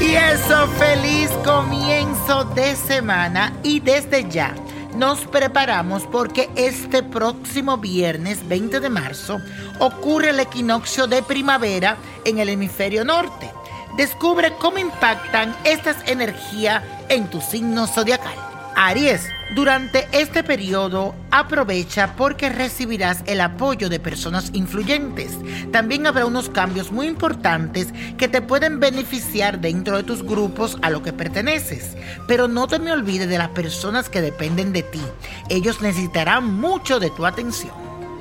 Bueno, feliz comienzo de semana y desde ya nos preparamos porque este próximo viernes 20 de marzo ocurre el equinoccio de primavera en el hemisferio norte. Descubre cómo impactan estas energías en tu signo zodiacal. Aries, durante este periodo aprovecha porque recibirás el apoyo de personas influyentes. También habrá unos cambios muy importantes que te pueden beneficiar dentro de tus grupos a lo que perteneces. Pero no te me olvides de las personas que dependen de ti. Ellos necesitarán mucho de tu atención.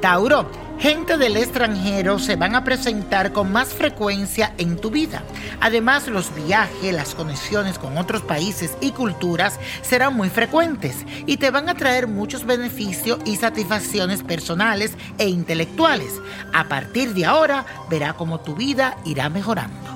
Tauro, gente del extranjero se van a presentar con más frecuencia en tu vida. Además, los viajes, las conexiones con otros países y culturas serán muy frecuentes y te van a traer muchos beneficios y satisfacciones personales e intelectuales. A partir de ahora, verá cómo tu vida irá mejorando.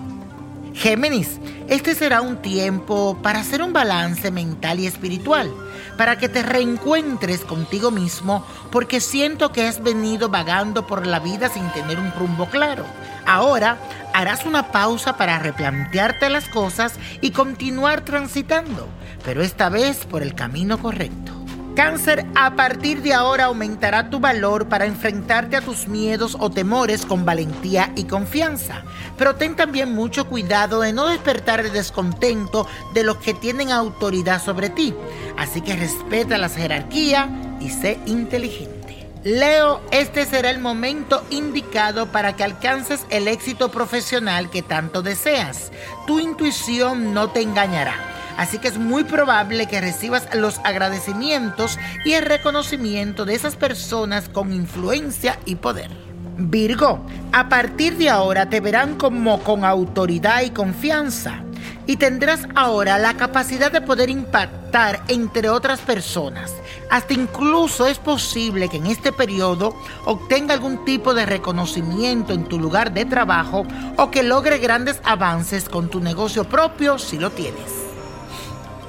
Géminis, este será un tiempo para hacer un balance mental y espiritual para que te reencuentres contigo mismo, porque siento que has venido vagando por la vida sin tener un rumbo claro. Ahora harás una pausa para replantearte las cosas y continuar transitando, pero esta vez por el camino correcto. Cáncer, a partir de ahora aumentará tu valor para enfrentarte a tus miedos o temores con valentía y confianza. Pero ten también mucho cuidado de no despertar el descontento de los que tienen autoridad sobre ti. Así que respeta las jerarquías y sé inteligente. Leo, este será el momento indicado para que alcances el éxito profesional que tanto deseas. Tu intuición no te engañará Así que es muy probable que recibas los agradecimientos y el reconocimiento de esas personas con influencia y poder. Virgo, a partir de ahora te verán como con autoridad y confianza y tendrás ahora la capacidad de poder impactar entre otras personas. Hasta incluso es posible que en este periodo obtenga algún tipo de reconocimiento en tu lugar de trabajo o que logre grandes avances con tu negocio propio si lo tienes.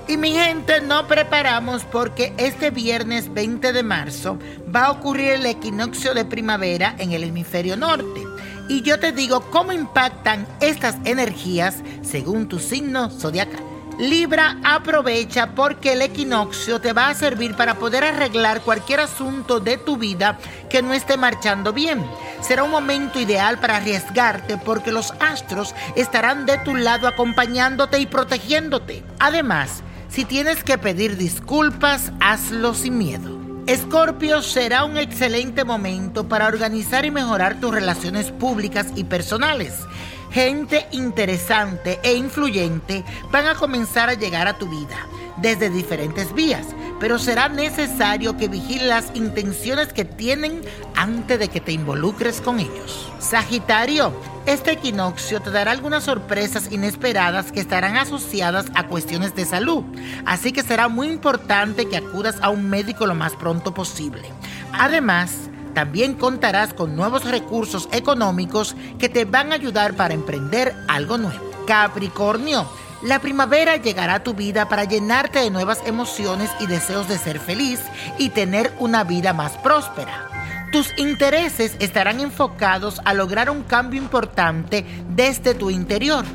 Y mi gente, no preparamos porque este viernes 20 de marzo va a ocurrir el equinoccio de primavera en el hemisferio norte. Y yo te digo cómo impactan estas energías según tu signo zodiacal. Libra, aprovecha porque el equinoccio te va a servir para poder arreglar cualquier asunto de tu vida que no esté marchando bien. Será un momento ideal para arriesgarte porque los astros estarán de tu lado acompañándote y protegiéndote. Además, si tienes que pedir disculpas, hazlo sin miedo. Escorpio será un excelente momento para organizar y mejorar tus relaciones públicas y personales. Gente interesante e influyente van a comenzar a llegar a tu vida desde diferentes vías, pero será necesario que vigiles las intenciones que tienen antes de que te involucres con ellos. Sagitario, este equinoccio te dará algunas sorpresas inesperadas que estarán asociadas a cuestiones de salud, así que será muy importante que acudas a un médico lo más pronto posible. Además, también contarás con nuevos recursos económicos que te van a ayudar para emprender algo nuevo. Capricornio, la primavera llegará a tu vida para llenarte de nuevas emociones y deseos de ser feliz y tener una vida más próspera. Tus intereses estarán enfocados a lograr un cambio importante desde tu interior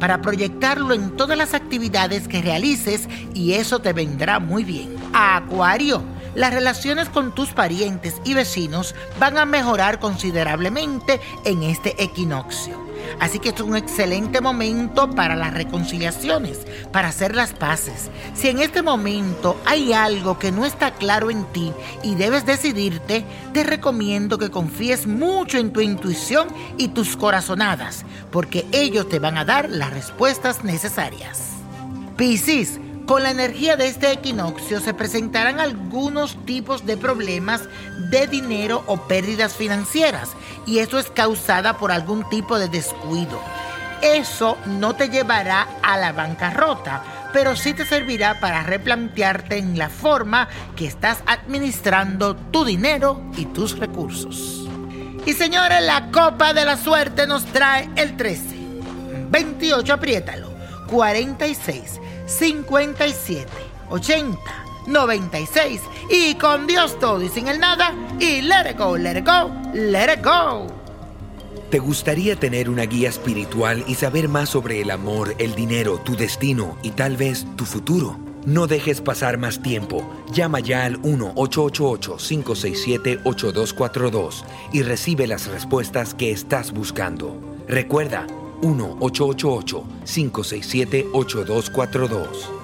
para proyectarlo en todas las actividades que realices y eso te vendrá muy bien. Acuario, las relaciones con tus parientes y vecinos van a mejorar considerablemente en este equinoccio. Así que es un excelente momento para las reconciliaciones, para hacer las paces. Si en este momento hay algo que no está claro en ti y debes decidirte, te recomiendo que confíes mucho en tu intuición y tus corazonadas, porque ellos te van a dar las respuestas necesarias. Piscis, con la energía de este equinoccio se presentarán algunos tipos de problemas de dinero o pérdidas financieras y eso es causada por algún tipo de descuido. Eso no te llevará a la bancarrota, pero sí te servirá para replantearte en la forma que estás administrando tu dinero y tus recursos. Y señores, la copa de la suerte nos trae el 13, 28, apriétalo, 46. 57 80 96 y con Dios todo y sin el nada y let it go, let it go, let it go. ¿Te gustaría tener una guía espiritual y saber más sobre el amor, el dinero, tu destino y tal vez tu futuro? No dejes pasar más tiempo. Llama ya al 1-888-567-8242 y recibe las respuestas que estás buscando. Recuerda, 1-888-567-8242.